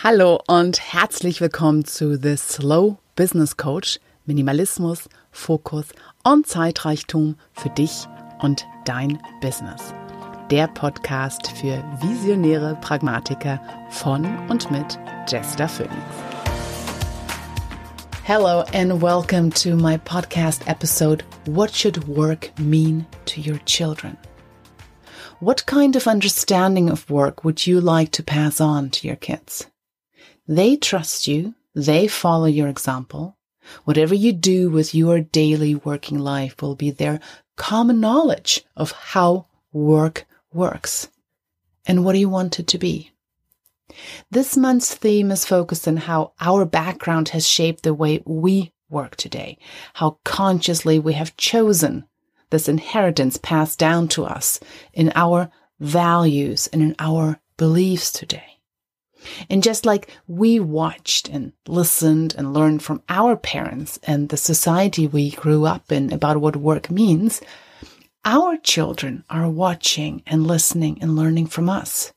Hallo und herzlich willkommen zu The Slow Business Coach. Minimalismus, Fokus und Zeitreichtum für dich und dein Business. Der Podcast für visionäre Pragmatiker von und mit Jester Phoenix. Hello and welcome to my podcast episode What Should Work Mean to Your Children? What kind of understanding of work would you like to pass on to your kids? They trust you. They follow your example. Whatever you do with your daily working life will be their common knowledge of how work works. And what you want it to be? This month's theme is focused on how our background has shaped the way we work today, how consciously we have chosen this inheritance passed down to us in our values and in our beliefs today. And just like we watched and listened and learned from our parents and the society we grew up in about what work means, our children are watching and listening and learning from us.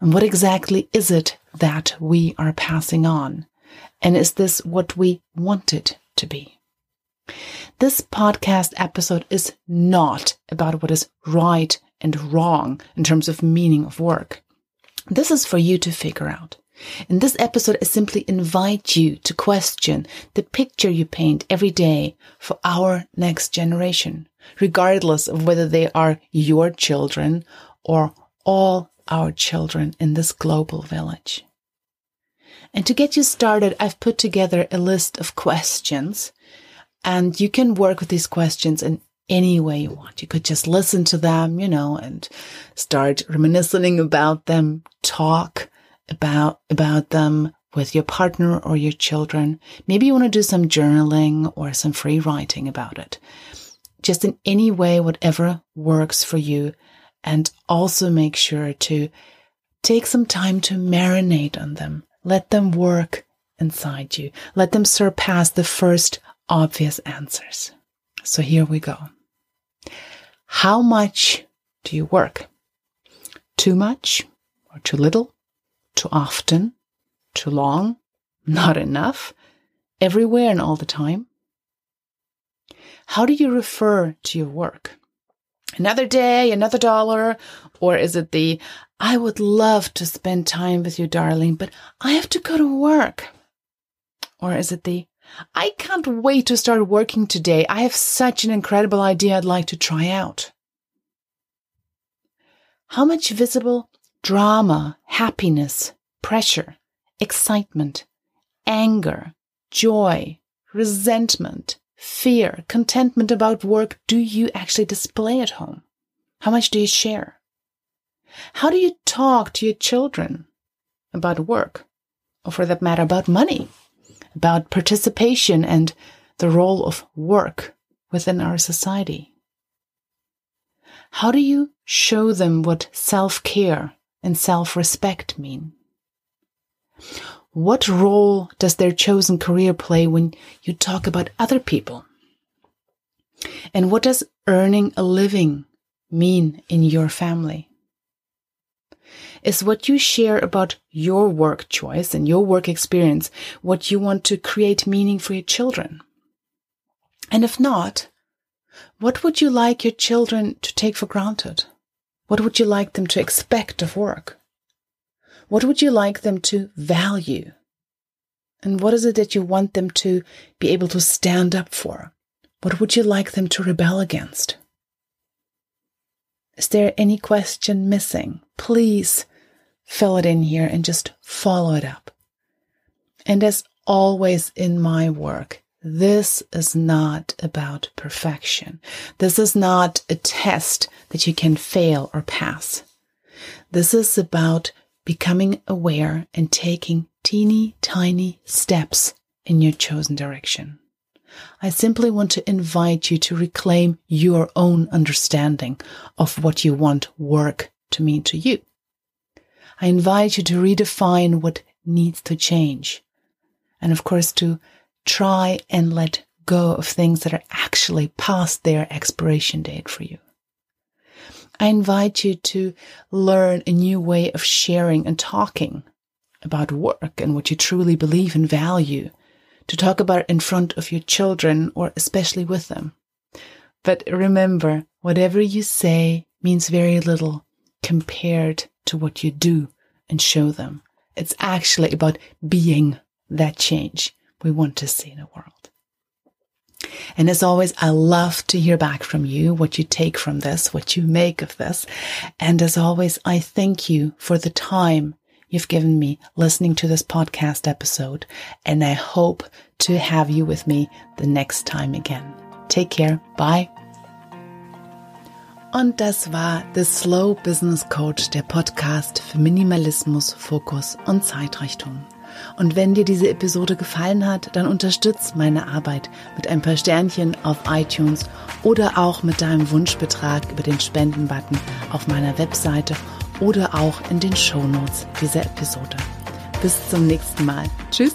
And what exactly is it that we are passing on? And is this what we want it to be? This podcast episode is not about what is right and wrong in terms of meaning of work. This is for you to figure out. In this episode, I simply invite you to question the picture you paint every day for our next generation, regardless of whether they are your children or all our children in this global village. And to get you started, I've put together a list of questions and you can work with these questions in any way you want. You could just listen to them, you know, and start reminiscing about them, talk about, about them with your partner or your children. Maybe you want to do some journaling or some free writing about it. Just in any way, whatever works for you. And also make sure to take some time to marinate on them. Let them work inside you. Let them surpass the first obvious answers. So here we go. How much do you work? Too much or too little? Too often? Too long? Not enough? Everywhere and all the time? How do you refer to your work? Another day, another dollar? Or is it the, I would love to spend time with you, darling, but I have to go to work? Or is it the, I can't wait to start working today. I have such an incredible idea I'd like to try out. How much visible drama, happiness, pressure, excitement, anger, joy, resentment, fear, contentment about work do you actually display at home? How much do you share? How do you talk to your children about work? Or for that matter, about money? About participation and the role of work within our society? How do you show them what self care and self respect mean? What role does their chosen career play when you talk about other people? And what does earning a living mean in your family? Is what you share about your work choice and your work experience, what you want to create meaning for your children. And if not, what would you like your children to take for granted? What would you like them to expect of work? What would you like them to value? And what is it that you want them to be able to stand up for? What would you like them to rebel against? Is there any question missing? Please fill it in here and just follow it up. And as always in my work, this is not about perfection. This is not a test that you can fail or pass. This is about becoming aware and taking teeny tiny steps in your chosen direction. I simply want to invite you to reclaim your own understanding of what you want work to mean to you. I invite you to redefine what needs to change. And of course, to try and let go of things that are actually past their expiration date for you. I invite you to learn a new way of sharing and talking about work and what you truly believe and value, to talk about it in front of your children or especially with them. But remember, whatever you say means very little compared to what you do and show them. It's actually about being that change we want to see in the world. And as always, I love to hear back from you, what you take from this, what you make of this. And as always, I thank you for the time you've given me listening to this podcast episode. And I hope to have you with me the next time again. Take care. Bye. Und das war The Slow Business Coach, der Podcast für Minimalismus, Fokus und Zeitrichtung. Und wenn dir diese Episode gefallen hat, dann unterstütz meine Arbeit mit ein paar Sternchen auf iTunes oder auch mit deinem Wunschbetrag über den Spendenbutton auf meiner Webseite oder auch in den Shownotes dieser Episode. Bis zum nächsten Mal. Tschüss.